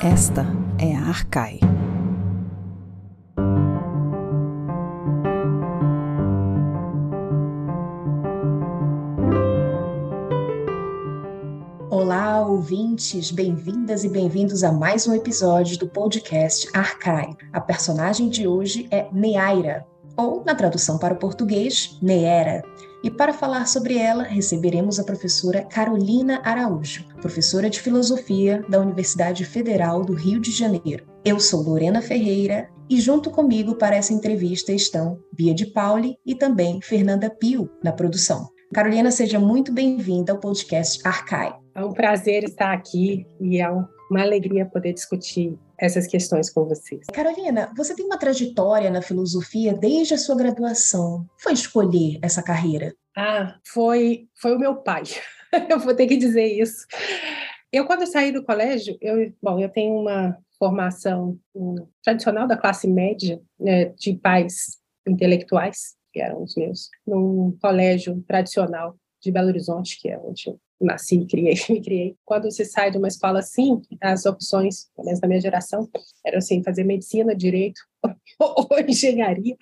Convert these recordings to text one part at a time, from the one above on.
Esta é a Arcai. Olá, ouvintes, bem-vindas e bem-vindos a mais um episódio do podcast Arcai. A personagem de hoje é Neaira, ou, na tradução para o português, Neera. E para falar sobre ela, receberemos a professora Carolina Araújo, professora de filosofia da Universidade Federal do Rio de Janeiro. Eu sou Lorena Ferreira e junto comigo para essa entrevista estão Bia de Pauli e também Fernanda Pio na produção. Carolina, seja muito bem-vinda ao podcast Arcai. É um prazer estar aqui e é uma alegria poder discutir essas questões com vocês. Carolina, você tem uma trajetória na filosofia desde a sua graduação. Foi escolher essa carreira? Ah, foi, foi o meu pai. eu vou ter que dizer isso. Eu, quando saí do colégio, eu, bom, eu tenho uma formação um, tradicional da classe média, né, de pais intelectuais, que eram os meus, num colégio tradicional de Belo Horizonte, que é onde eu nasci e criei, me criei. Quando você sai de uma escola assim, as opções, pelo menos da minha geração, eram assim, fazer medicina, direito ou engenharia.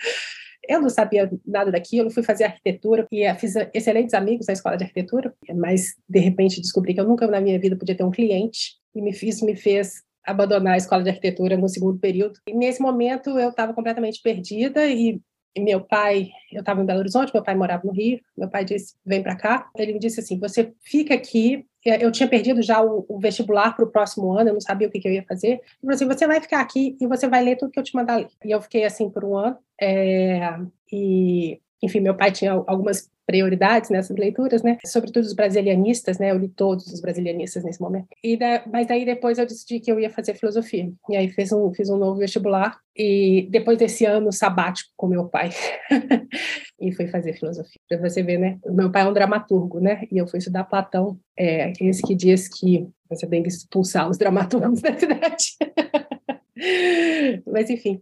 Eu não sabia nada daquilo, fui fazer arquitetura e fiz excelentes amigos na escola de arquitetura, mas de repente descobri que eu nunca na minha vida podia ter um cliente e me fiz, me fez abandonar a escola de arquitetura no segundo período. E nesse momento eu estava completamente perdida e meu pai, eu estava em Belo Horizonte, meu pai morava no Rio, meu pai disse, vem para cá. Ele me disse assim, você fica aqui, eu tinha perdido já o, o vestibular para o próximo ano, eu não sabia o que, que eu ia fazer. Ele falou assim, você vai ficar aqui e você vai ler tudo que eu te mandar ler. E eu fiquei assim por um ano, é, e enfim, meu pai tinha algumas prioridades nessas leituras, né? Sobretudo os brasilianistas, né? Eu li todos os brasilianistas nesse momento. E da, mas daí depois eu decidi que eu ia fazer filosofia. E aí fiz um, fiz um novo vestibular e depois desse ano sabático com meu pai e fui fazer filosofia. Para você ver, né? Meu pai é um dramaturgo, né? E eu fui estudar Platão, é, esse que diz que você tem que expulsar os dramaturgos da cidade. Mas enfim,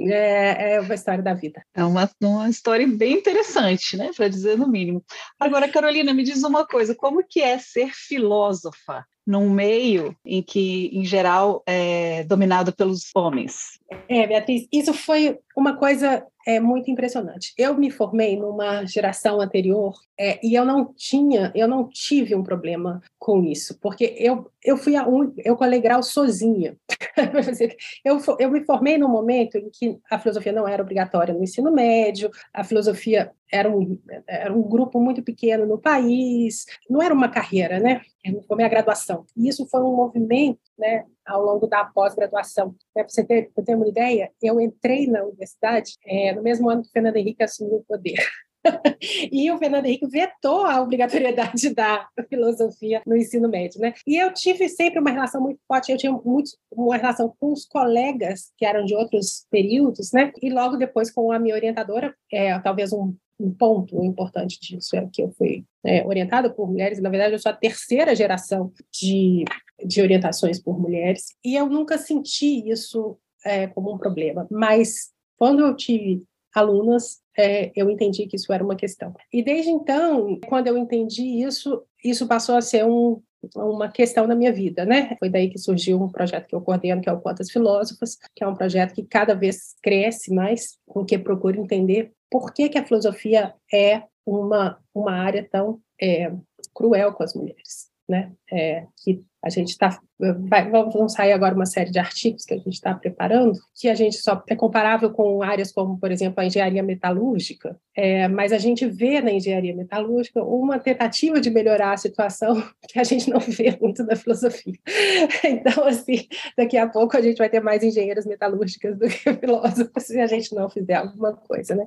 é, é uma história da vida. É uma, uma história bem interessante, né? Para dizer no mínimo. Agora, Carolina, me diz uma coisa: como que é ser filósofa num meio em que, em geral, é dominado pelos homens? É, Beatriz, isso foi uma coisa é muito impressionante. Eu me formei numa geração anterior é, e eu não tinha, eu não tive um problema com isso, porque eu, eu fui a un... eu colei grau sozinha. eu, eu me formei num momento em que a filosofia não era obrigatória no ensino médio, a filosofia era um, era um grupo muito pequeno no país, não era uma carreira, né? Foi minha graduação. E isso foi um movimento, né, ao longo da pós-graduação. Para você ter, ter uma ideia, eu entrei na universidade é, no mesmo ano que o Fernando Henrique assumiu o poder. e o Fernando Henrique vetou a obrigatoriedade da filosofia no ensino médio, né? E eu tive sempre uma relação muito forte, eu tinha muito, uma relação com os colegas que eram de outros períodos, né? E logo depois com a minha orientadora, é, talvez um um ponto importante disso é que eu fui é, orientada por mulheres, na verdade eu sou a terceira geração de, de orientações por mulheres, e eu nunca senti isso é, como um problema, mas quando eu tive alunas, é, eu entendi que isso era uma questão. E desde então, quando eu entendi isso, isso passou a ser um, uma questão na minha vida, né? Foi daí que surgiu um projeto que eu coordeno, que é o Quantas Filósofas, que é um projeto que cada vez cresce mais, porque procura entender por que, que a filosofia é uma, uma área tão é, cruel com as mulheres, né? É, que a gente está vão sair agora uma série de artigos que a gente está preparando, que a gente só é comparável com áreas como, por exemplo, a engenharia metalúrgica, é, mas a gente vê na engenharia metalúrgica uma tentativa de melhorar a situação que a gente não vê muito na filosofia. Então, assim, daqui a pouco a gente vai ter mais engenheiras metalúrgicas do que filósofos se a gente não fizer alguma coisa, né?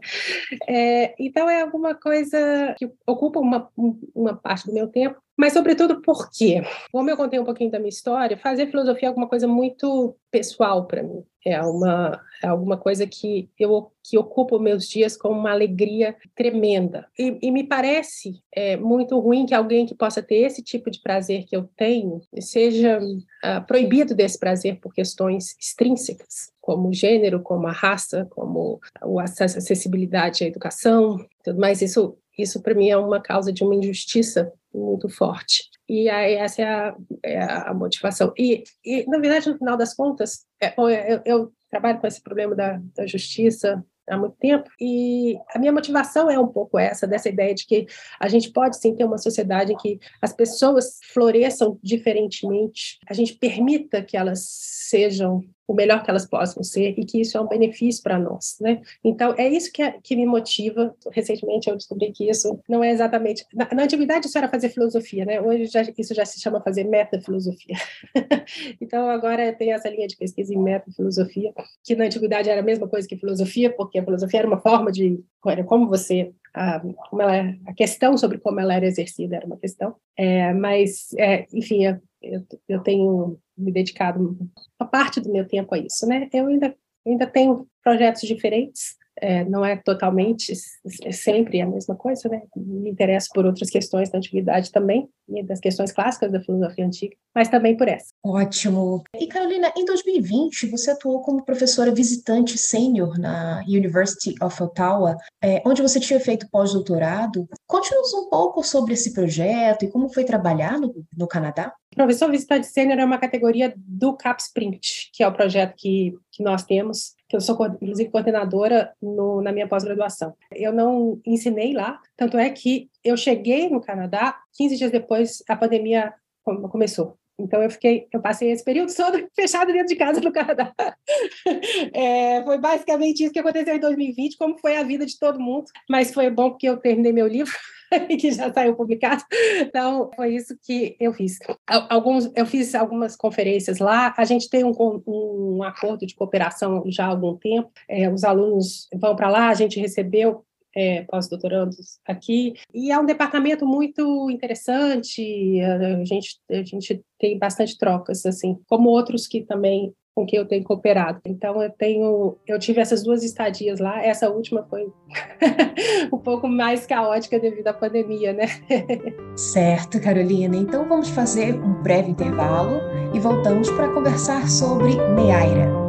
É, então, é alguma coisa que ocupa uma, uma parte do meu tempo, mas, sobretudo, por quê? Como eu contei um pouquinho da minha história, fazer filosofia é alguma coisa muito pessoal para mim. É uma é alguma coisa que eu que ocupa meus dias com uma alegria tremenda. E, e me parece é, muito ruim que alguém que possa ter esse tipo de prazer que eu tenho seja uh, proibido desse prazer por questões extrínsecas, como o gênero, como a raça, como o acesso à acessibilidade à educação, tudo mais. Isso isso para mim é uma causa de uma injustiça muito forte. E aí essa é a, é a motivação. E, e, na verdade, no final das contas, é, eu, eu, trabalho com esse problema da, da justiça há muito tempo. E a minha motivação é um pouco essa, dessa ideia de que a gente pode sim ter uma sociedade em que as pessoas floresçam diferentemente, a gente permita que elas sejam o melhor que elas possam ser e que isso é um benefício para nós, né? Então é isso que, é, que me motiva. Recentemente eu descobri que isso não é exatamente na, na antiguidade isso era fazer filosofia, né? Hoje já, isso já se chama fazer metafilosofia. então agora tem essa linha de pesquisa em metafilosofia que na antiguidade era a mesma coisa que filosofia, porque a filosofia era uma forma de era como você a, como ela, é, a questão sobre como ela era exercida era uma questão, é, mas é, enfim eu, eu tenho me dedicado uma parte do meu tempo a isso, né? Eu ainda, ainda tenho projetos diferentes, é, não é totalmente é sempre a mesma coisa, né? Me interesso por outras questões da antiguidade também, das questões clássicas da filosofia antiga, mas também por essa. Ótimo. E Carolina, em 2020 você atuou como professora visitante sênior na University of Ottawa, é, onde você tinha feito pós-doutorado. Conte-nos um pouco sobre esse projeto e como foi trabalhar no, no Canadá. Professor visitante sênior é uma categoria do CapSprint, que é o projeto que, que nós temos, que eu sou, inclusive, coordenadora no, na minha pós-graduação. Eu não ensinei lá, tanto é que eu cheguei no Canadá 15 dias depois a pandemia começou. Então eu fiquei, eu passei esse período todo fechado dentro de casa no Canadá. É, foi basicamente isso que aconteceu em 2020, como foi a vida de todo mundo. Mas foi bom porque eu terminei meu livro que já saiu publicado. Então, foi isso que eu fiz. Alguns, eu fiz algumas conferências lá. A gente tem um, um acordo de cooperação já há algum tempo. É, os alunos vão para lá, a gente recebeu é, pós-doutorandos aqui, e é um departamento muito interessante, a gente, a gente tem bastante trocas, assim, como outros que também com quem eu tenho cooperado. Então eu tenho, eu tive essas duas estadias lá. Essa última foi um pouco mais caótica devido à pandemia, né? certo, Carolina. Então vamos fazer um breve intervalo e voltamos para conversar sobre Neaira.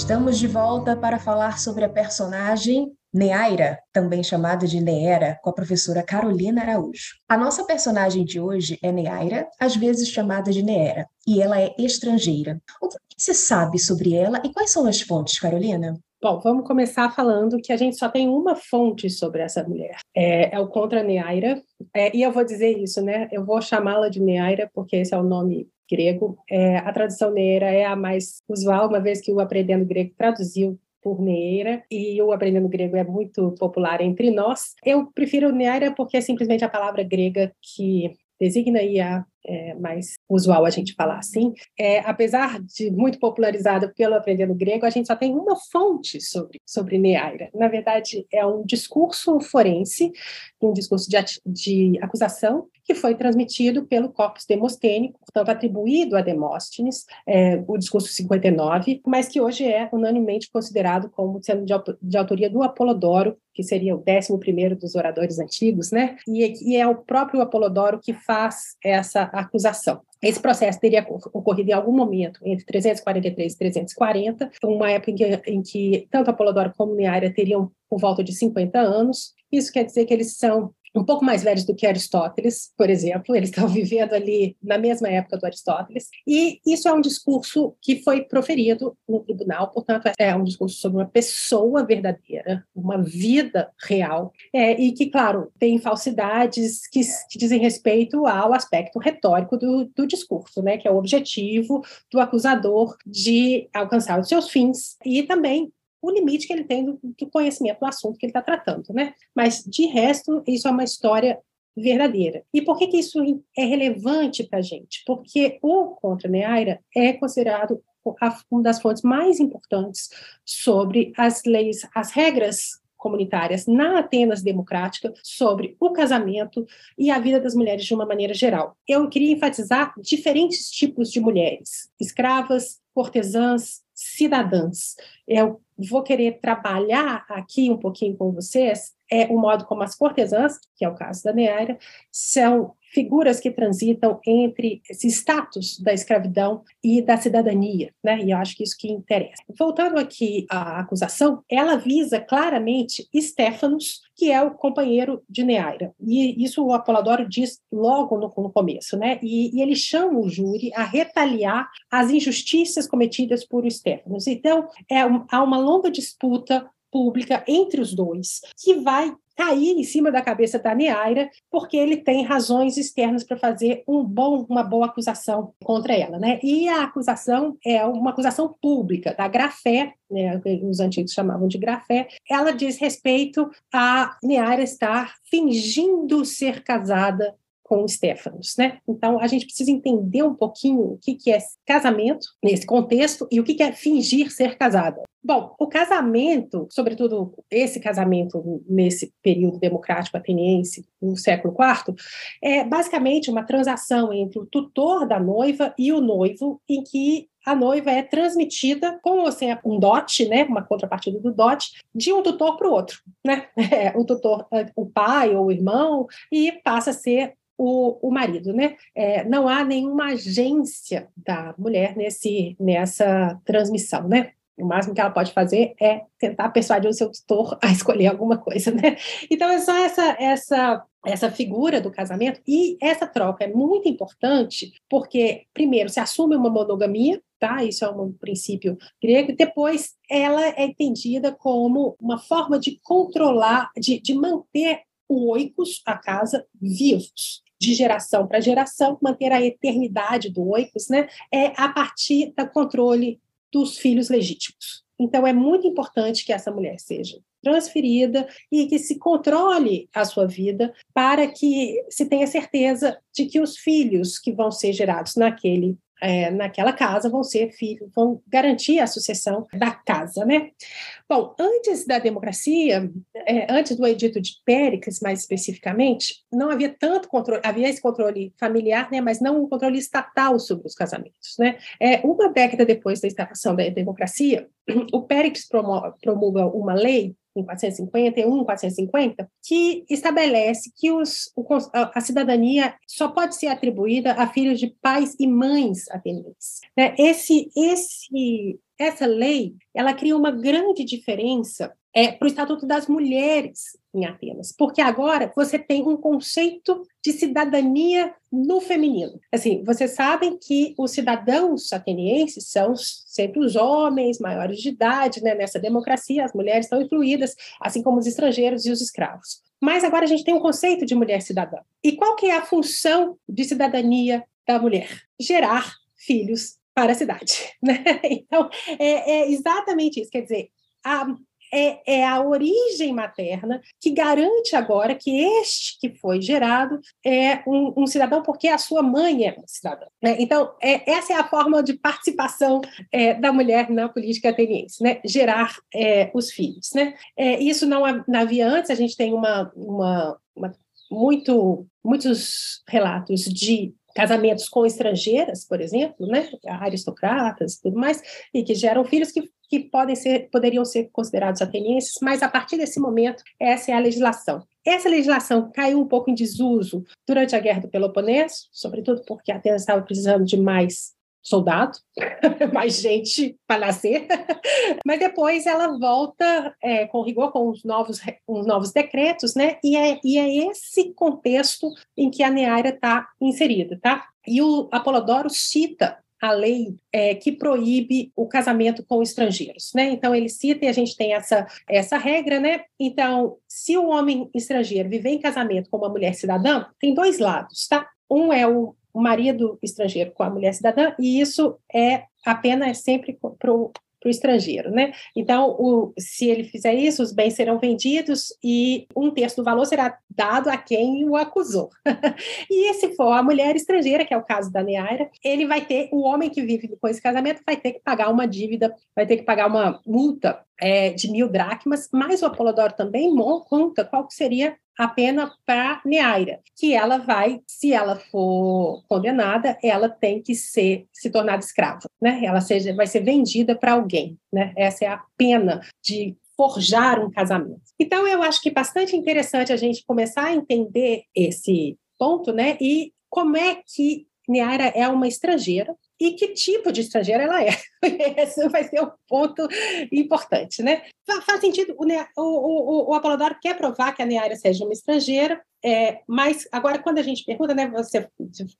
Estamos de volta para falar sobre a personagem Neaira, também chamada de Neera, com a professora Carolina Araújo. A nossa personagem de hoje é Neaira, às vezes chamada de Neera, e ela é estrangeira. O que se sabe sobre ela e quais são as fontes, Carolina? Bom, vamos começar falando que a gente só tem uma fonte sobre essa mulher. É, é o Contra Neaira. É, e eu vou dizer isso, né? Eu vou chamá-la de Neaira, porque esse é o nome grego. É, a tradução Neaira é a mais usual, uma vez que o Aprendendo Grego traduziu por Neira, e o aprendendo grego é muito popular entre nós. Eu prefiro Neira porque é simplesmente a palavra grega que designa e a é mais usual a gente falar assim, é, apesar de muito popularizada pelo aprendendo grego, a gente só tem uma fonte sobre, sobre Neaira. Na verdade, é um discurso forense, um discurso de, de acusação, que foi transmitido pelo Corpus Demostênico, portanto, atribuído a Demóstenes, é, o discurso 59, mas que hoje é unanimemente considerado como sendo de, autoria do Apolodoro, que seria o décimo primeiro dos oradores antigos, né? E, e é o próprio Apolodoro que faz essa acusação. Esse processo teria ocorrido em algum momento entre 343 e 340, uma época em que, em que tanto Apolodoro como Neaira teriam por volta de 50 anos. Isso quer dizer que eles são um pouco mais velhos do que Aristóteles, por exemplo, eles estão vivendo ali na mesma época do Aristóteles, e isso é um discurso que foi proferido no tribunal, portanto, é um discurso sobre uma pessoa verdadeira, uma vida real, é, e que, claro, tem falsidades que, que, dizem respeito ao aspecto retórico do, do discurso, né, que é o objetivo do acusador de alcançar os seus fins, e também o limite que ele tem do, do conhecimento do assunto que ele está tratando, né? Mas, de resto, isso é uma história verdadeira. E por que, que isso é relevante para a gente? Porque o Contra Neaira é considerado uma das fontes mais importantes sobre as leis, as regras comunitárias na Atenas democrática sobre o casamento e a vida das mulheres de uma maneira geral. Eu queria enfatizar diferentes tipos de mulheres: escravas, cortesãs, cidadãs. Eu vou querer trabalhar aqui um pouquinho com vocês é o modo como as cortesãs, que é o caso da Neaira, são figuras que transitam entre esse status da escravidão e da cidadania, né? E eu acho que isso que interessa. Voltando aqui à acusação, ela visa claramente Stefanos, que é o companheiro de Neaira. E isso o Apoladoro diz logo no, no começo, né? E, e, ele chama o júri a retaliar as injustiças cometidas por Stefanos. Então, é, há uma longa disputa pública entre os dois, que vai cair em cima da cabeça da Neaira, porque ele tem razões externas para fazer um bom, uma boa acusação contra ela. Né? E a acusação é uma acusação pública da Grafé, né, os antigos chamavam de Grafé, ela diz respeito a Neaira estar fingindo ser casada com Stefanos, né? Então a gente precisa entender um pouquinho o que, que é casamento nesse contexto e o que, que é fingir ser casada. Bom, o casamento, sobretudo esse casamento nesse período democrático ateniense, no século IV, é basicamente uma transação entre o tutor da noiva e o noivo, em que a noiva é transmitida com ou sem um dote, né, uma contrapartida do dote, de um tutor para o outro, né? É, o tutor, o pai ou o irmão, e passa a ser o, o marido, né? É, não há nenhuma agência da mulher nesse, nessa transmissão, né? O máximo que ela pode fazer é tentar persuadir o seu tutor a escolher alguma coisa, né? Então é só essa essa essa figura do casamento e essa troca é muito importante porque primeiro se assume uma monogamia, tá? Isso é um princípio grego. Depois ela é entendida como uma forma de controlar, de, de manter o oikos, a casa, vivos de geração para geração, manter a eternidade do oikos, né, é a partir do controle dos filhos legítimos. Então, é muito importante que essa mulher seja transferida e que se controle a sua vida para que se tenha certeza de que os filhos que vão ser gerados naquele é, naquela casa vão ser filhos, vão garantir a sucessão da casa, né? Bom, antes da democracia, é, antes do edito de Péricles, mais especificamente, não havia tanto controle, havia esse controle familiar, né, mas não um controle estatal sobre os casamentos, né? É, uma década depois da instalação da democracia, o Péricles promulga uma lei em 451, 450, que estabelece que os, a cidadania só pode ser atribuída a filhos de pais e mães atenienses. Né? Esse, esse, essa lei, ela cria uma grande diferença é, para o Estatuto das Mulheres em Atenas, porque agora você tem um conceito de cidadania no feminino. Assim, vocês sabem que os cidadãos atenienses são sempre os homens maiores de idade, né? Nessa democracia, as mulheres estão incluídas, assim como os estrangeiros e os escravos. Mas agora a gente tem um conceito de mulher cidadã. E qual que é a função de cidadania da mulher? Gerar filhos para a cidade. Né? Então, é, é exatamente isso. Quer dizer, a, é, é, a origem materna que garante agora que este que foi gerado é um, um cidadão, porque a sua mãe é uma cidadã. Né? Então, é, essa é a forma de participação é, da mulher na política ateniense, né? gerar é, os filhos. Né? É, isso não, não havia antes, a gente tem uma, uma, uma muito, muitos relatos de casamentos com estrangeiras, por exemplo, né, aristocratas e tudo mais, e que geram filhos que, que podem ser, poderiam ser considerados atenienses, mas a partir desse momento, essa é a legislação. Essa legislação caiu um pouco em desuso durante a Guerra do Peloponeso, sobretudo porque Atenas estava precisando de mais soldado, mais gente para nascer, mas depois ela volta é, com rigor com os novos, os novos decretos, né? E é, e é esse contexto em que a Neaira está inserida, tá? E o Apolodoro cita a lei é, que proíbe o casamento com estrangeiros, né? Então ele cita e a gente tem essa essa regra, né? Então, se o homem estrangeiro viver em casamento com uma mulher cidadã, tem dois lados, tá? Um é o o marido estrangeiro com a mulher cidadã, e isso é a pena é sempre para o para o estrangeiro, né? Então, o, se ele fizer isso, os bens serão vendidos e um terço do valor será dado a quem o acusou. e se for a mulher estrangeira, que é o caso da Neaira, ele vai ter, o homem que vive com esse casamento vai ter que pagar uma dívida, vai ter que pagar uma multa é, de mil dracmas, mas o Apolodoro também conta qual seria a pena para Neaira, que ela vai, se ela for condenada, ela tem que ser se tornar escrava, né? Ela seja, vai ser vendida para alguém, né? Essa é a pena de forjar um casamento. Então eu acho que é bastante interessante a gente começar a entender esse ponto, né? E como é que Neaira é uma estrangeira e que tipo de estrangeira ela é. Esse vai ser o ponto importante, né? Faz sentido, o, o, o, Apolodoro quer provar que a Neaira seja uma estrangeira, é, mas agora quando a gente pergunta, né, você,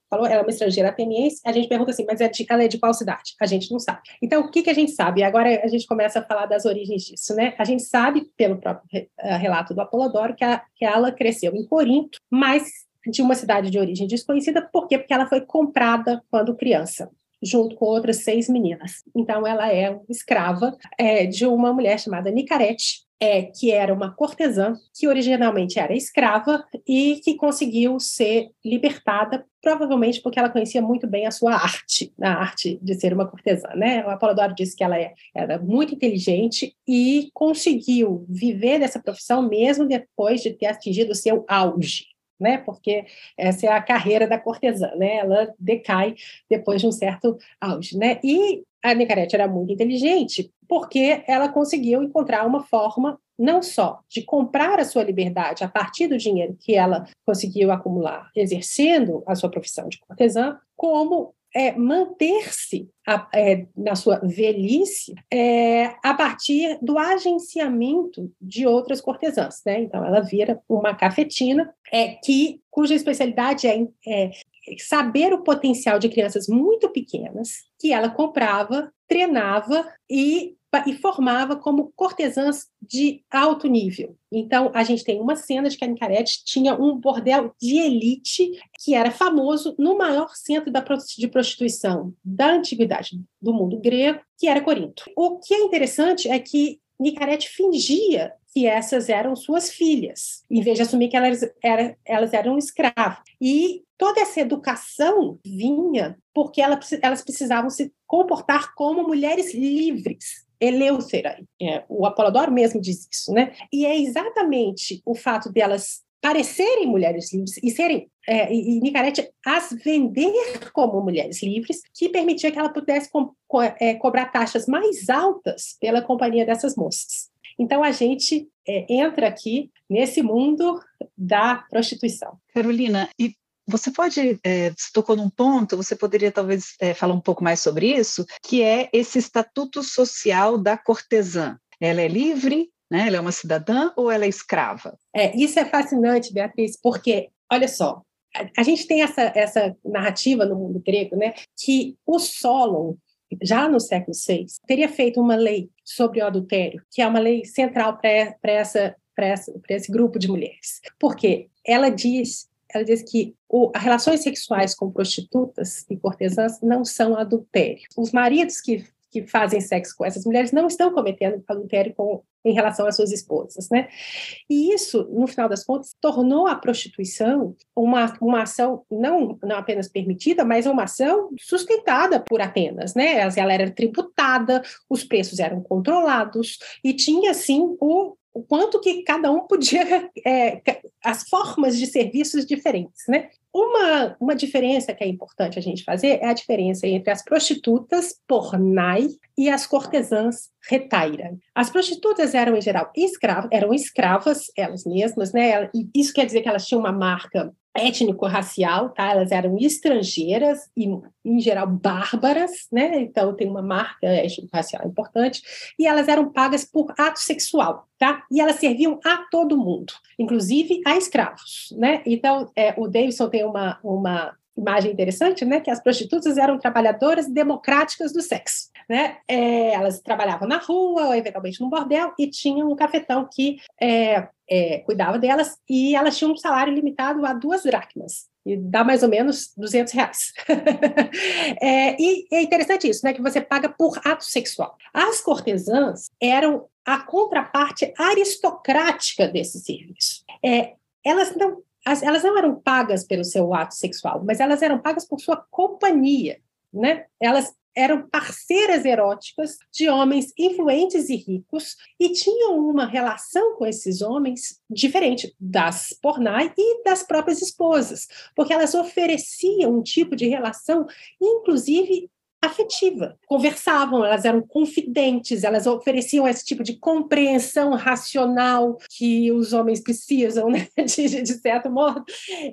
falou, ela é uma estrangeira ateniense, a gente pergunta assim, mas é de, ela é de qual cidade? A gente não sabe. Então, o que, que a gente sabe? Agora a gente começa a falar das origens disso, né? A gente sabe, pelo próprio relato do Apolodoro, que, a, que ela cresceu em Corinto, mas de uma cidade de origem desconhecida, por quê? Porque ela foi comprada quando criança junto com outras seis meninas. Então, ela é escrava é, de uma mulher chamada Nicarete, é, que era uma cortesã, que originalmente era escrava e que conseguiu ser libertada, provavelmente porque ela conhecia muito bem a sua arte, a arte de ser uma cortesã. Né? O Apolodoro disse que ela é, era muito inteligente e conseguiu viver dessa profissão mesmo depois de ter atingido o seu auge né? Porque essa é a carreira da cortesã, né? Ela decai depois de um certo auge, né? E a Nicarete era muito inteligente porque ela conseguiu encontrar uma forma não só de comprar a sua liberdade a partir do dinheiro que ela conseguiu acumular exercendo a sua profissão de cortesã, como é, manter-se é, na sua velhice é, a partir do agenciamento de outras cortesãs. Né? Então, ela vira uma cafetina é, que, cuja especialidade é, é saber o potencial de crianças muito pequenas que ela comprava, treinava e e formava como cortesãs de alto nível. Então, a gente tem uma cena de que a Nicarete tinha um bordel de elite que era famoso no maior centro de prostituição da antiguidade do mundo grego, que era Corinto. O que é interessante é que Nicarete fingia que essas eram suas filhas, em vez de assumir que elas, era, elas eram escravas. E toda essa educação vinha porque elas precisavam se comportar como mulheres livres. Eleuthera, é, o Apolodoro mesmo diz isso, né? E é exatamente o fato delas parecerem mulheres livres e serem é, e Nicarete as vender como mulheres livres, que permitia que ela pudesse co co é, cobrar taxas mais altas pela companhia dessas moças. Então a gente é, entra aqui nesse mundo da prostituição. Carolina, e você pode, é, se tocou num ponto, você poderia talvez é, falar um pouco mais sobre isso, que é esse estatuto social da cortesã. Ela é livre, né? ela é uma cidadã ou ela é escrava? É, isso é fascinante, Beatriz, porque, olha só, a, a gente tem essa, essa narrativa no mundo grego, né, que o Solon, já no século VI, teria feito uma lei sobre o adultério, que é uma lei central para essa para esse grupo de mulheres. Porque ela diz ela diz que o, as relações sexuais com prostitutas e cortesãs não são adultério. Os maridos que, que fazem sexo com essas mulheres não estão cometendo adultério com, em relação às suas esposas, né? E isso, no final das contas, tornou a prostituição uma, uma ação não, não apenas permitida, mas uma ação sustentada por Atenas, né? Ela era tributada, os preços eram controlados e tinha, assim, o, o quanto que cada um podia, é, as formas de serviços diferentes, né? Uma, uma diferença que é importante a gente fazer é a diferença entre as prostitutas pornai e as cortesãs retaira. As prostitutas eram, em geral, escravas, eram escravas elas mesmas, né? E isso quer dizer que elas tinham uma marca étnico-racial, tá? Elas eram estrangeiras e, em geral, bárbaras, né? Então, tem uma marca étnico-racial importante. E elas eram pagas por ato sexual, tá? E elas serviam a todo mundo, inclusive a escravos, né? Então, é, o Davidson tem uma, uma imagem interessante, né? Que as prostitutas eram trabalhadoras democráticas do sexo, né? É, elas trabalhavam na rua ou eventualmente no bordel e tinham um cafetão que é, é, cuidava delas e elas tinham um salário limitado a duas dracmas. e dá mais ou menos 200 reais. é, e é interessante isso, né, que você paga por ato sexual. As cortesãs eram a contraparte aristocrática desse serviço. É, elas não elas não eram pagas pelo seu ato sexual, mas elas eram pagas por sua companhia, né? Elas eram parceiras eróticas de homens influentes e ricos e tinham uma relação com esses homens diferente das pornai e das próprias esposas, porque elas ofereciam um tipo de relação, inclusive afetiva. Conversavam, elas eram confidentes, elas ofereciam esse tipo de compreensão racional que os homens precisam, né, de, de certo modo,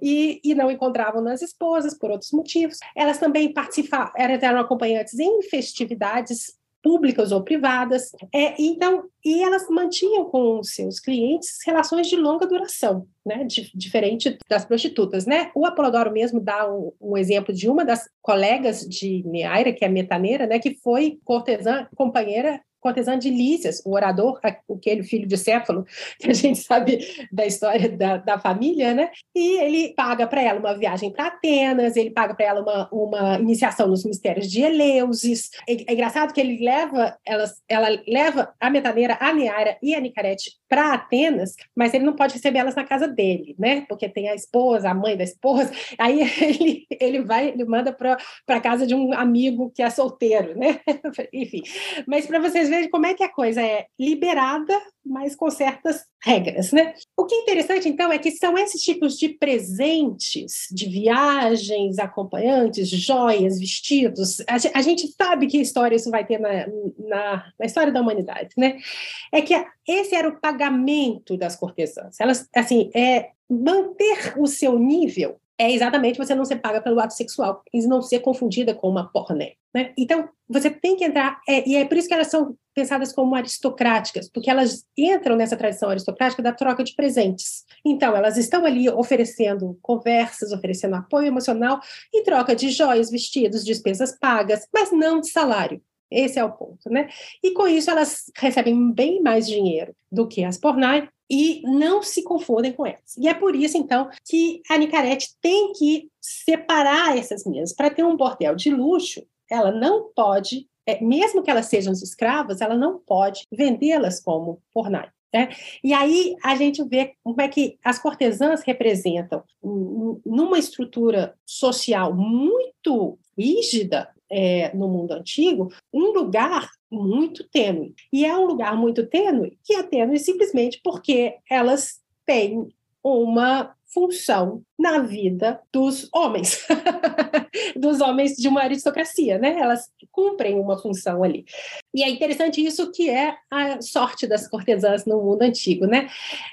e, e não encontravam nas esposas por outros motivos. Elas também participavam, eram acompanhantes em festividades públicas ou privadas. É, então, e elas mantinham com seus clientes relações de longa duração, né, diferente das prostitutas, né? O Apolodoro mesmo dá um, um, exemplo de uma das colegas de Neaira, que é metaneira, né, que foi cortesã, companheira cortesã de Lísias, o orador, aquele filho de Céfalo, que a gente sabe da história da, da família, né? E ele paga para ela uma viagem para Atenas, ele paga para ela uma, uma iniciação nos mistérios de Eleusis. É, é engraçado que ele leva, ela, ela leva a metaneira, a Neaira e a Nicarete para Atenas, mas ele não pode receber elas na casa dele, né? Porque tem a esposa, a mãe da esposa. Aí ele, ele vai, ele manda para a casa de um amigo que é solteiro, né? Enfim. Mas para vocês verem como é que a coisa é liberada, mas com certas regras, né? O que é interessante, então, é que são esses tipos de presentes, de viagens, acompanhantes, joias, vestidos. A, a gente sabe que história isso vai ter na, na, na história da humanidade, né? É que esse era o pagamento das cortesãs. Elas, assim, é manter o seu nível é exatamente você não ser paga pelo ato sexual e não ser confundida com uma porné. Né? Então, você tem que entrar, é, e é por isso que elas são pensadas como aristocráticas, porque elas entram nessa tradição aristocrática da troca de presentes. Então, elas estão ali oferecendo conversas, oferecendo apoio emocional em troca de joias, vestidos, despesas pagas, mas não de salário. Esse é o ponto, né? E com isso elas recebem bem mais dinheiro do que as pornai e não se confundem com elas. E é por isso, então, que a Nicarete tem que separar essas mesas. Para ter um bordel de luxo, ela não pode, é, mesmo que elas sejam escravas, ela não pode vendê-las como pornai. Né? E aí a gente vê como é que as cortesãs representam, numa estrutura social muito rígida, é, no mundo antigo, um lugar muito tênue. E é um lugar muito tênue que é tênue simplesmente porque elas têm uma função na vida dos homens, dos homens de uma aristocracia, né? Elas cumprem uma função ali. E é interessante isso que é a sorte das cortesãs no mundo antigo, né?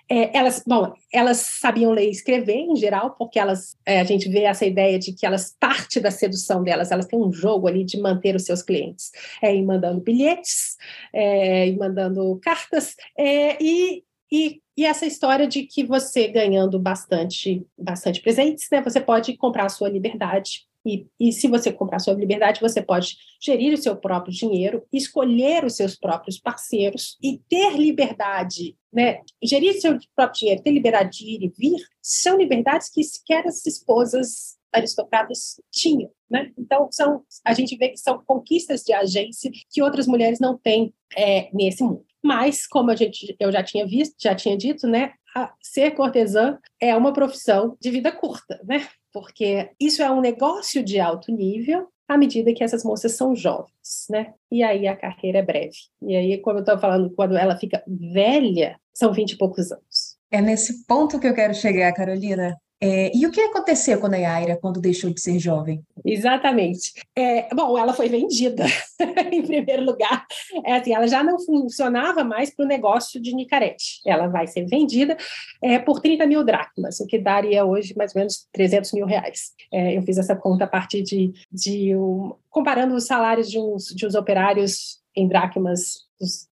É, elas, bom, elas sabiam ler e escrever em geral, porque elas, é, a gente vê essa ideia de que elas parte da sedução delas, elas têm um jogo ali de manter os seus clientes, é, e mandando bilhetes, é, e mandando cartas, é, e e, e, essa história de que você ganhando bastante, bastante presentes, né, você pode comprar a sua liberdade. E, e se você comprar a sua liberdade, você pode gerir o seu próprio dinheiro, escolher os seus próprios parceiros e ter liberdade, né? Gerir seu próprio dinheiro, ter liberdade de ir e vir, são liberdades que sequer as esposas aristocratas tinham, né? Então são, a gente vê que são conquistas de agência que outras mulheres não têm é, nesse mundo. Mas, como a gente, eu já tinha visto, já tinha dito, né? ser cortesã é uma profissão de vida curta, né? Porque isso é um negócio de alto nível à medida que essas moças são jovens, né? E aí a carreira é breve. E aí, como eu estava falando, quando ela fica velha, são vinte e poucos anos. É nesse ponto que eu quero chegar, Carolina. É, e o que aconteceu com a Yaira quando deixou de ser jovem? Exatamente. É, bom, ela foi vendida, em primeiro lugar. É assim, ela já não funcionava mais para o negócio de Nicarete. Ela vai ser vendida é, por 30 mil dracmas, o que daria hoje mais ou menos 300 mil reais. É, eu fiz essa conta a partir de, de um, comparando os salários de uns, de uns operários em dracmas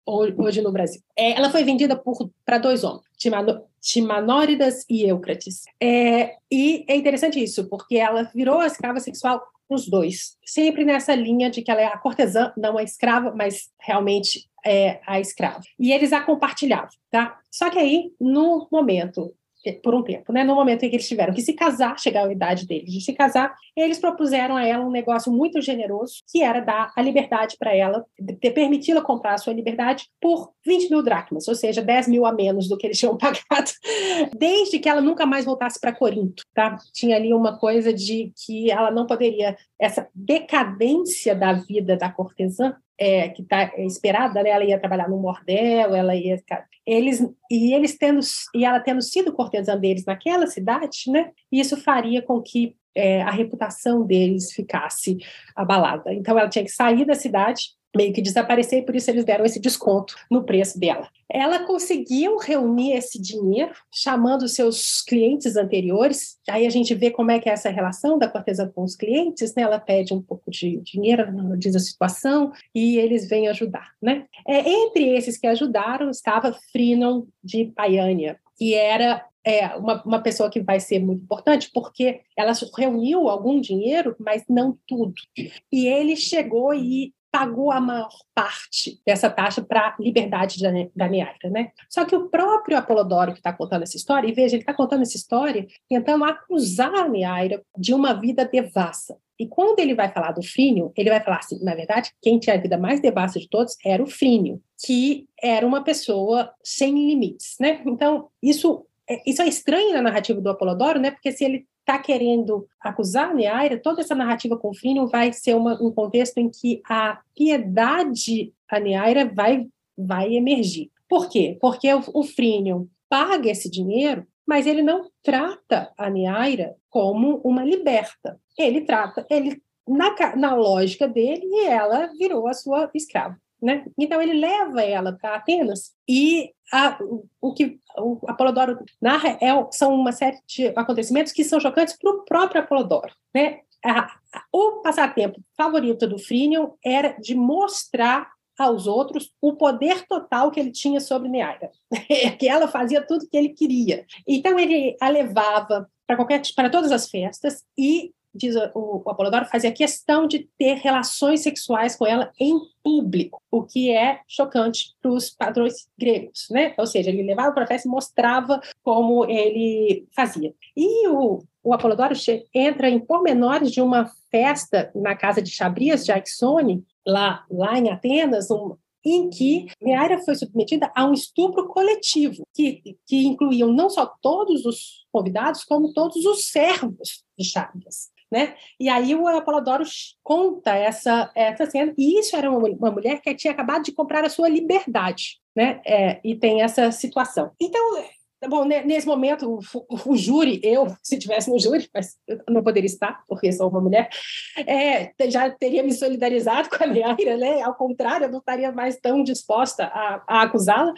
hoje no Brasil. É, ela foi vendida para dois homens, Timanóridas e Eucrates. É, e é interessante isso, porque ela virou a escrava sexual os dois, sempre nessa linha de que ela é a cortesã, não a escrava, mas realmente é a escrava. E eles a compartilhavam, tá? Só que aí, no momento por um tempo, né? No momento em que eles tiveram que se casar, chegar à idade deles de se casar, eles propuseram a ela um negócio muito generoso, que era dar a liberdade para ela, permiti-la comprar a sua liberdade por 20 mil dracmas, ou seja, 10 mil a menos do que eles tinham pagado, desde que ela nunca mais voltasse para Corinto, tá? Tinha ali uma coisa de que ela não poderia, essa decadência da vida da cortesã é, que está esperada, né? ela ia trabalhar no bordel, ela ia eles e eles tendo e ela tendo sido cortesã deles naquela cidade, né? Isso faria com que é, a reputação deles ficasse abalada. Então ela tinha que sair da cidade meio que desaparecer, e por isso eles deram esse desconto no preço dela. Ela conseguiu reunir esse dinheiro, chamando seus clientes anteriores. Aí a gente vê como é que é essa relação da cortesã com os clientes, né? Ela pede um pouco de dinheiro, diz a situação, e eles vêm ajudar, né? É, entre esses que ajudaram estava Frinon de Paiânia, que era é, uma, uma pessoa que vai ser muito importante, porque ela reuniu algum dinheiro, mas não tudo. E ele chegou e pagou a maior parte dessa taxa para a liberdade da Neaira, né? Só que o próprio Apolodoro que está contando essa história, e veja, ele está contando essa história tentando acusar a Neaira de uma vida devassa. E quando ele vai falar do Frínio, ele vai falar assim, na verdade, quem tinha a vida mais devassa de todos era o Frínio, que era uma pessoa sem limites, né? Então, isso é, isso é estranho na narrativa do Apolodoro, né? Porque se ele está querendo acusar Neaira, toda essa narrativa com Frínio vai ser uma, um contexto em que a piedade a Neaira vai, vai emergir. Por quê? Porque o, o Frínio paga esse dinheiro, mas ele não trata a Neaira como uma liberta. Ele trata, ele na, na lógica dele, e ela virou a sua escrava. Né? Então ele leva ela para Atenas e a, o que o Apolodoro narra é, são uma série de acontecimentos que são chocantes para o próprio Apolodoro. Né? A, a, o passatempo favorito do Frinion era de mostrar aos outros o poder total que ele tinha sobre Neaira, que ela fazia tudo que ele queria. Então ele a levava para qualquer para todas as festas e diz o, o Apolodoro, fazia questão de ter relações sexuais com ela em público, o que é chocante para os padrões gregos, né? Ou seja, ele levava para a festa e mostrava como ele fazia. E o, o Apolodoro entra em pormenores de uma festa na casa de Chabrias de Aixone, lá, lá em Atenas, um, em que Neaira foi submetida a um estupro coletivo, que, que incluíam não só todos os convidados, como todos os servos de Chabrias. Né? E aí o Apolodoro conta essa, essa cena, e isso era uma, uma mulher que tinha acabado de comprar a sua liberdade, né? É, e tem essa situação. Então, bom, nesse momento, o, o, júri, eu, se tivesse no júri, mas não poderia estar, porque sou uma mulher, é, já teria me solidarizado com a Neaira, né? Ao contrário, eu não estaria mais tão disposta a, a acusá-la.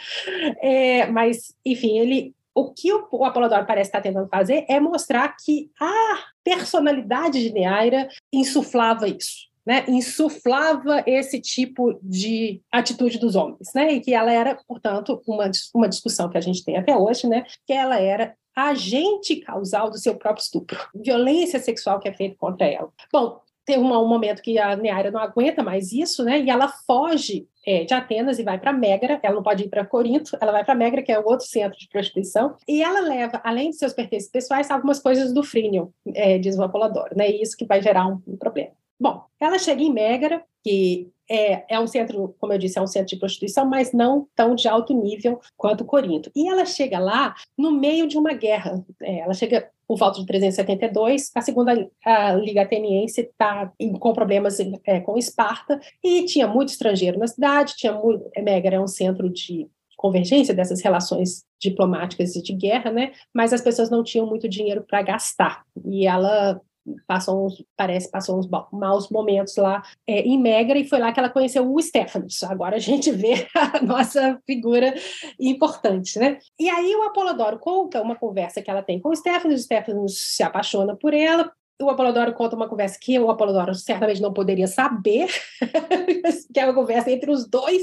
É, mas, enfim, ele o que o, o Apolodoro parece estar tentando fazer é mostrar que a personalidade de Neaira insuflava isso. Né, insuflava esse tipo de atitude dos homens, né, e que ela era, portanto, uma, uma discussão que a gente tem até hoje, né, que ela era agente causal do seu próprio estupro, violência sexual que é feita contra ela. Bom, tem um, um momento que a Neaira não aguenta mais isso, né? E ela foge é, de Atenas e vai para Megara. Ela não pode ir para Corinto, ela vai para Megara, que é outro centro de prostituição. E ela leva, além de seus pertences pessoais, algumas coisas do Frínio, é, diz o né? E isso que vai gerar um, um problema. Bom, ela chega em Megara, que é, é, um centro, como eu disse, é um centro de prostituição, mas não tão de alto nível quanto Corinto. E ela chega lá no meio de uma guerra. É, ela chega por volta de 372, a segunda a Liga Ateniense está com problemas é, com Esparta, e tinha muito estrangeiro na cidade, tinha muito, Megara é um centro de convergência dessas relações diplomáticas e de guerra, né? Mas as pessoas não tinham muito dinheiro para gastar. E ela passou uns, parece, passou uns maus momentos lá é, em Megra e foi lá que ela conheceu o Stephanos. Agora a gente vê a nossa figura importante, né? E aí o Apolodoro conta uma conversa que ela tem com o Stephanos, o Stephanos se apaixona por ela, o Apolodoro conta uma conversa que o Apolodoro certamente não poderia saber, que é uma conversa entre os dois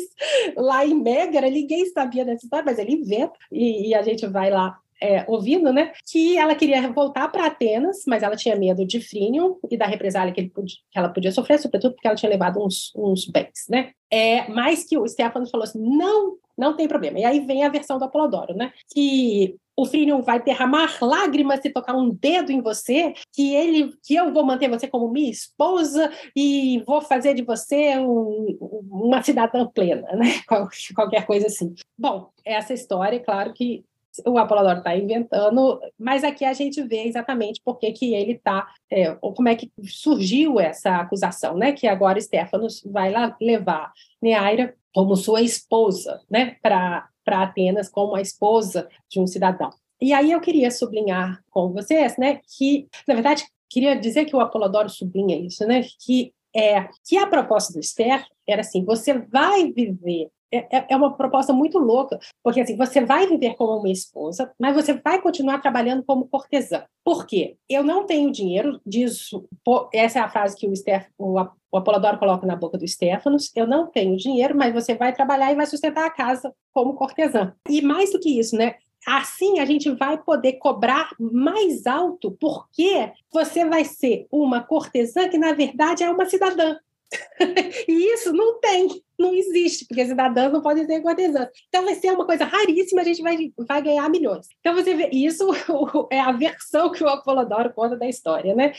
lá em Megara, ninguém sabia dessa história, mas ele inventa, e, e a gente vai lá é, ouvindo, né, que ela queria voltar para Atenas, mas ela tinha medo de Frínio e da represália que, podia, que, ela podia sofrer, sobretudo porque ela tinha levado uns, uns bens, né? É, mas que o Stefano falou assim, não, não tem problema. E aí vem a versão do Apolodoro, né? Que o Frínio vai derramar lágrimas se tocar um dedo em você, que ele, que eu vou manter você como minha esposa e vou fazer de você um, uma cidadã plena, né? Qualquer coisa assim. Bom, essa história, claro que o Apolodoro está inventando, mas aqui a gente vê exatamente por que, ele está, é, como é que surgiu essa acusação, né? Que agora Stefanos vai lá levar Neaira como sua esposa, né? Para Atenas como a esposa de um cidadão. E aí eu queria sublinhar com vocês, né, que na verdade queria dizer que o Apolodoro sublinha isso, né, que é que a proposta do Esther era assim: você vai viver é, é, é uma proposta muito louca, porque assim, você vai viver como uma esposa, mas você vai continuar trabalhando como cortesã. Por quê? Eu não tenho dinheiro, diz, essa é a frase que o, o, o Apolodoro coloca na boca do Stefanos, eu não tenho dinheiro, mas você vai trabalhar e vai sustentar a casa como cortesã. E mais do que isso, né? Assim a gente vai poder cobrar mais alto, porque você vai ser uma cortesã que, na verdade, é uma cidadã. e isso não tem, não existe, porque cidadãos não podem ser cortesãs. Então vai ser uma coisa raríssima, a gente vai, vai ganhar milhões. Então você vê, isso é a versão que o Apolodoro conta da história, né?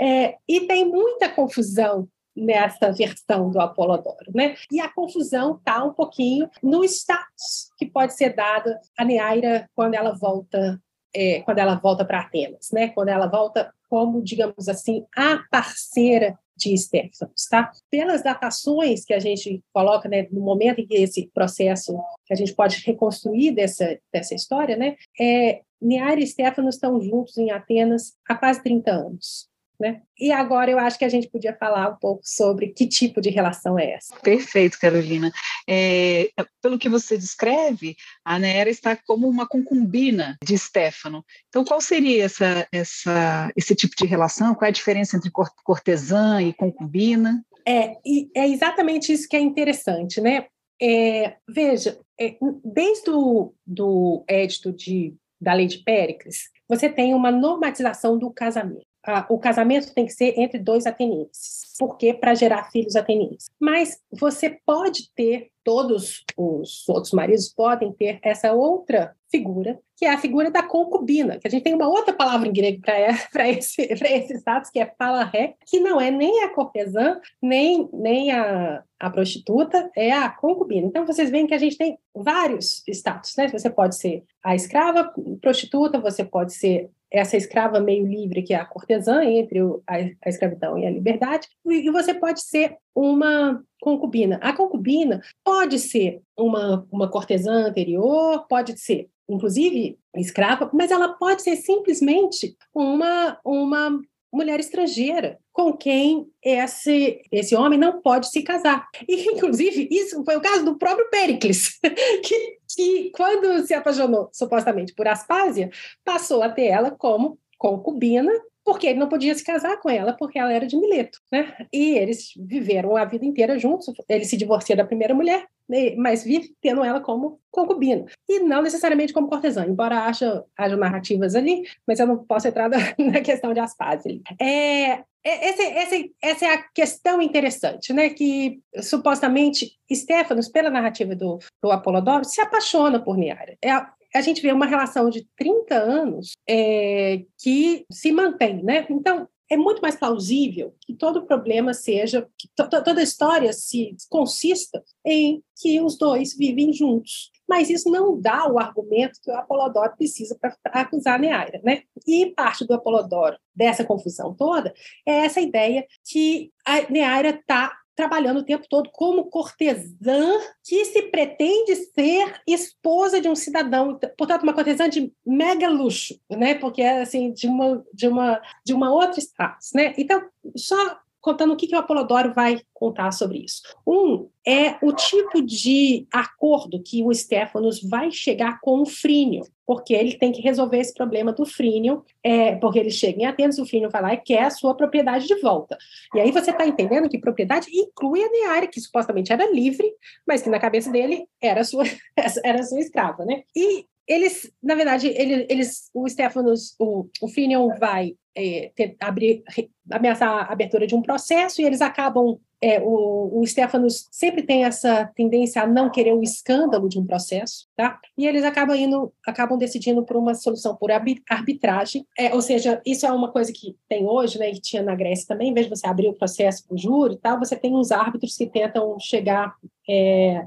É, e tem muita confusão nessa versão do Apolodoro, né? E a confusão está um pouquinho no status que pode ser dado a Neaira quando ela volta é, quando ela volta para Atenas, né? Quando ela volta como, digamos assim, a parceira de Stefanos, tá? Pelas datações que a gente coloca, né, no momento em que esse processo, que a gente pode reconstruir dessa, dessa história, né, é, Neaira e Stefanos estão juntos em Atenas há quase 30 anos. Né? E agora eu acho que a gente podia falar um pouco sobre que tipo de relação é essa. Perfeito, Carolina. É, pelo que você descreve, a Nera está como uma concubina de Stefano. Então, qual seria essa, essa, esse tipo de relação? Qual é a diferença entre cortesã e concubina? É, e é exatamente isso que é interessante, né? É, veja, é, desde o do édito de, da lei de Péricles, você tem uma normatização do casamento ah, o casamento tem que ser entre dois atenienses. Por quê? Para gerar filhos atenienses. Mas você pode ter, todos os outros maridos podem ter essa outra figura, que é a figura da concubina, que a gente tem uma outra palavra em grego para esse, esse status, que é palaré, que não é nem a cortesã, nem, nem a, a prostituta, é a concubina. Então, vocês veem que a gente tem vários status, né? Você pode ser a escrava, prostituta, você pode ser essa escrava meio livre, que é a cortesã, entre a, escravidão e a liberdade, e você pode ser uma concubina. A concubina pode ser uma, uma cortesã anterior, pode ser, inclusive, escrava, mas ela pode ser simplesmente uma, uma mulher estrangeira com quem esse, esse homem não pode se casar. E, inclusive, isso foi o caso do próprio Péricles, que, que quando se apaixonou supostamente por Aspásia, passou a ter ela como concubina porque ele não podia se casar com ela, porque ela era de Mileto, né? E eles viveram a vida inteira juntos. Ele se divorcia da primeira mulher, né? mas vive tendo ela como concubina. E não necessariamente como cortesã, embora haja, haja narrativas ali, mas eu não posso entrar na questão de Aspásia. É, essa, essa, essa é a questão interessante, né? Que supostamente Stefanos, pela narrativa do, do Apolodoro, se apaixona por Niara. É, a gente vê uma relação de 30 anos é, que se mantém, né? Então, é muito mais plausível que todo problema seja, que to toda história se consista em que os dois vivem juntos. Mas isso não dá o argumento que o Apolodoro precisa para acusar Neaira, né? E parte do Apolodoro dessa confusão toda é essa ideia que a Neaira está trabalhando o tempo todo como cortesã que se pretende ser esposa de um cidadão, portanto uma cortesã de mega luxo, né? Porque é assim de uma de uma de uma outra status, né? Então só contando o que, que o Apolodoro vai contar sobre isso. Um é o tipo de acordo que o Stefanos vai chegar com o Frínio, porque ele tem que resolver esse problema do Frínio, é, porque ele chega em Atenas, o Frínio vai lá e quer a sua propriedade de volta. E aí você está entendendo que propriedade inclui a Neária, que supostamente era livre, mas que na cabeça dele era sua, era sua escrava, né? E eles, na verdade, ele, eles, o Stefanos, o, o Finion vai é, ter, abrir, ameaçar a abertura de um processo e eles acabam é, o, o Stefanos sempre tem essa tendência a não querer o escândalo de um processo, tá? E eles acabam indo, acabam decidindo por uma solução por arbitragem, é, ou seja, isso é uma coisa que tem hoje, né? E tinha na Grécia também, em vez de você abrir o processo o júri tal, você tem uns árbitros que tentam chegar é,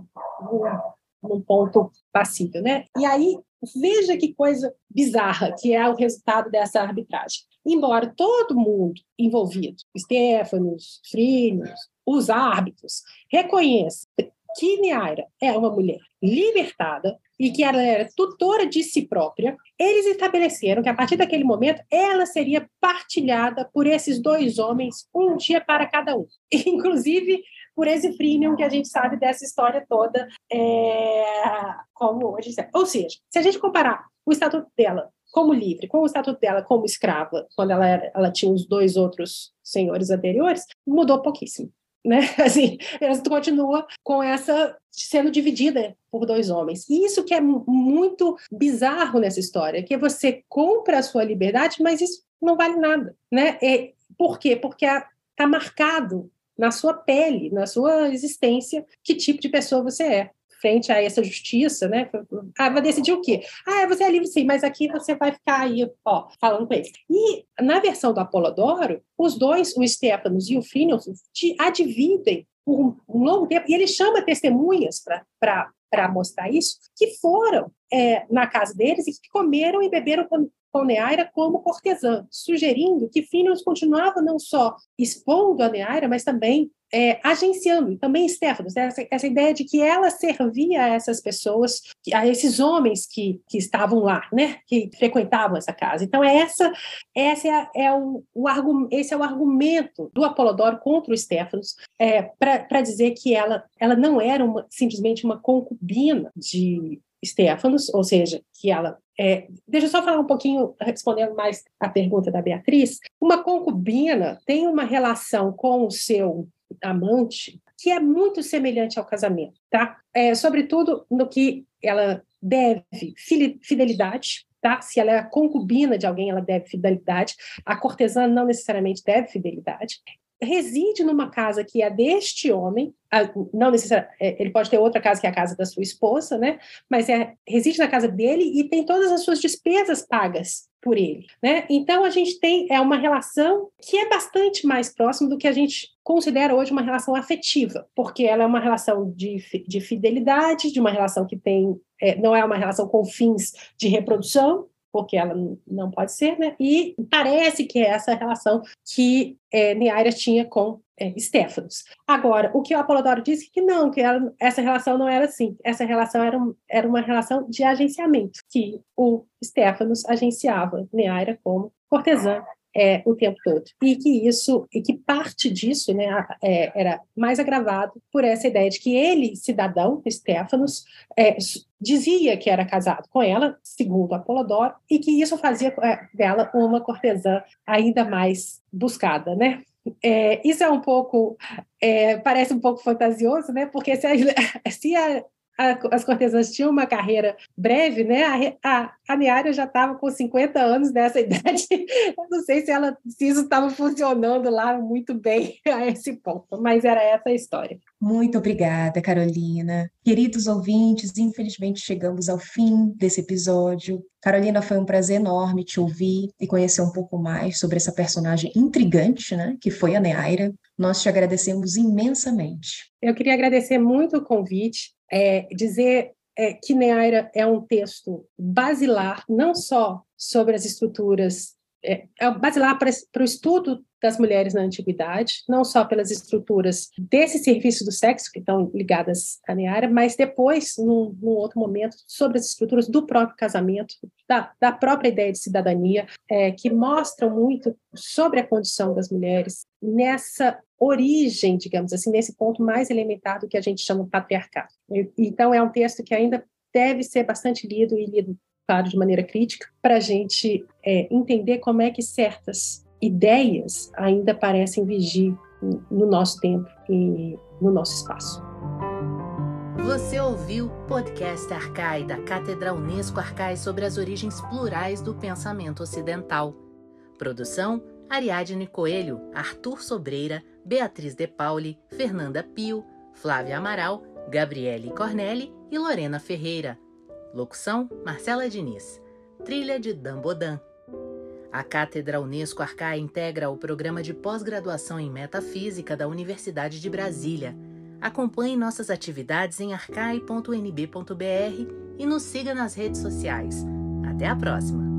num ponto passível, né? E aí veja que coisa bizarra que é o resultado dessa arbitragem. Embora todo mundo envolvido, Stefanos, Frínios, os árbitros, reconheçam que Niaira é uma mulher libertada e que ela era tutora de si própria, eles estabeleceram que a partir daquele momento ela seria partilhada por esses dois homens um dia para cada um. Inclusive por esse freemium que a gente sabe dessa história toda, é, como hoje. Ou seja, se a gente comparar o estatuto dela como livre, com o estatuto dela como escrava, quando ela, era, ela tinha os dois outros senhores anteriores, mudou pouquíssimo. Né? Assim, ela continua com essa sendo dividida por dois homens. E isso que é muito bizarro nessa história, que você compra a sua liberdade, mas isso não vale nada, né? É, por quê? Porque está marcado na sua pele, na sua existência, que tipo de pessoa você é frente a essa justiça, né? Ah, vai decidir o quê? Ah, você é livre sim, mas aqui você vai ficar aí, ó, falando com ele. E na versão do Apolodoro, os dois, o Stefanos e o Phineas, a dividem por um, um longo tempo, e ele chama testemunhas para mostrar isso, que foram é, na casa deles e que comeram e beberam com, Neaira como cortesã, sugerindo que Phineas continuava não só expondo a Neaira, mas também é, agenciando, também Stefanos, né, essa, essa, ideia de que ela servia a essas pessoas, a esses homens que, que estavam lá, né, que frequentavam essa casa. Então, essa, essa é, é o, o esse é o argumento do Apolodoro contra o Stefanos, é, para dizer que ela, ela não era uma, simplesmente uma concubina de Stefanos, ou seja, que ela é, deixa eu só falar um pouquinho, respondendo mais a pergunta da Beatriz. Uma concubina tem uma relação com o seu amante que é muito semelhante ao casamento, tá? É, sobretudo no que ela deve fidelidade, tá? Se ela é concubina de alguém, ela deve fidelidade. A cortesã não necessariamente deve fidelidade. Reside numa casa que é deste homem, não necessariamente, é, ele pode ter outra casa que é a casa da sua esposa, né? Mas é reside na casa dele e tem todas as suas despesas pagas por ele, né? Então a gente tem é uma relação que é bastante mais próxima do que a gente considera hoje uma relação afetiva, porque ela é uma relação de, de fidelidade, de uma relação que tem é, não é uma relação com fins de reprodução, porque ela não pode ser, né? E parece que é essa relação que é, Neaira tinha com é, Stefanos. Agora, o que o Apolodoro disse que não, que ela, essa relação não era assim. Essa relação era, um, era uma relação de agenciamento, que o Stefanos agenciava Neaira como cortesã é, o tempo todo. E que isso, e que parte disso né, é, era mais agravado por essa ideia de que ele, cidadão, Stefanos, é, dizia que era casado com ela, segundo Apolodoro, e que isso fazia é, dela uma cortesã ainda mais buscada, né? É, isso é um pouco, é, parece um pouco fantasioso, né? Porque se a, se a as cortesãs tinham uma carreira breve, né? A, a, a já estava com 50 anos nessa idade. Eu não sei se, ela, se isso estava funcionando lá muito bem a esse ponto, mas era essa a história. Muito obrigada, Carolina. Queridos ouvintes, infelizmente chegamos ao fim desse episódio. Carolina, foi um prazer enorme te ouvir e conhecer um pouco mais sobre essa personagem intrigante, né, que foi a Neaira. Nós te agradecemos imensamente. Eu queria agradecer muito o convite é, dizer é, que Neaira é um texto basilar, não só sobre as estruturas, é, é basilar para, para o estudo das mulheres na antiguidade, não só pelas estruturas desse serviço do sexo que estão ligadas à Neara, mas depois, num, num, outro momento, sobre as estruturas do próprio casamento, da, da própria ideia de cidadania, é, que mostram muito sobre a condição das mulheres nessa origem, digamos assim, nesse ponto mais elementar do que a gente chama de patriarcado. Então, é um texto que ainda deve ser bastante lido e lido, claro, de maneira crítica, para a gente é, entender como é que certas ideias ainda parecem vigir no nosso tempo e no nosso espaço. Você ouviu Podcast Arcai da Cátedra Unesco Arcai sobre as origens plurais do pensamento ocidental. Produção: Ariadne Coelho, Arthur Sobreira, Beatriz De Pauli, Fernanda Pio, Flávia Amaral, Gabriele Cornelli e Lorena Ferreira. Locução: Marcela Diniz. Trilha de Dan Bodan. A Cátedra Unesco Arcai integra o programa de pós-graduação em Metafísica da Universidade de Brasília. Acompanhe nossas atividades em arcai.nb.br e nos siga nas redes sociais. Até a próxima!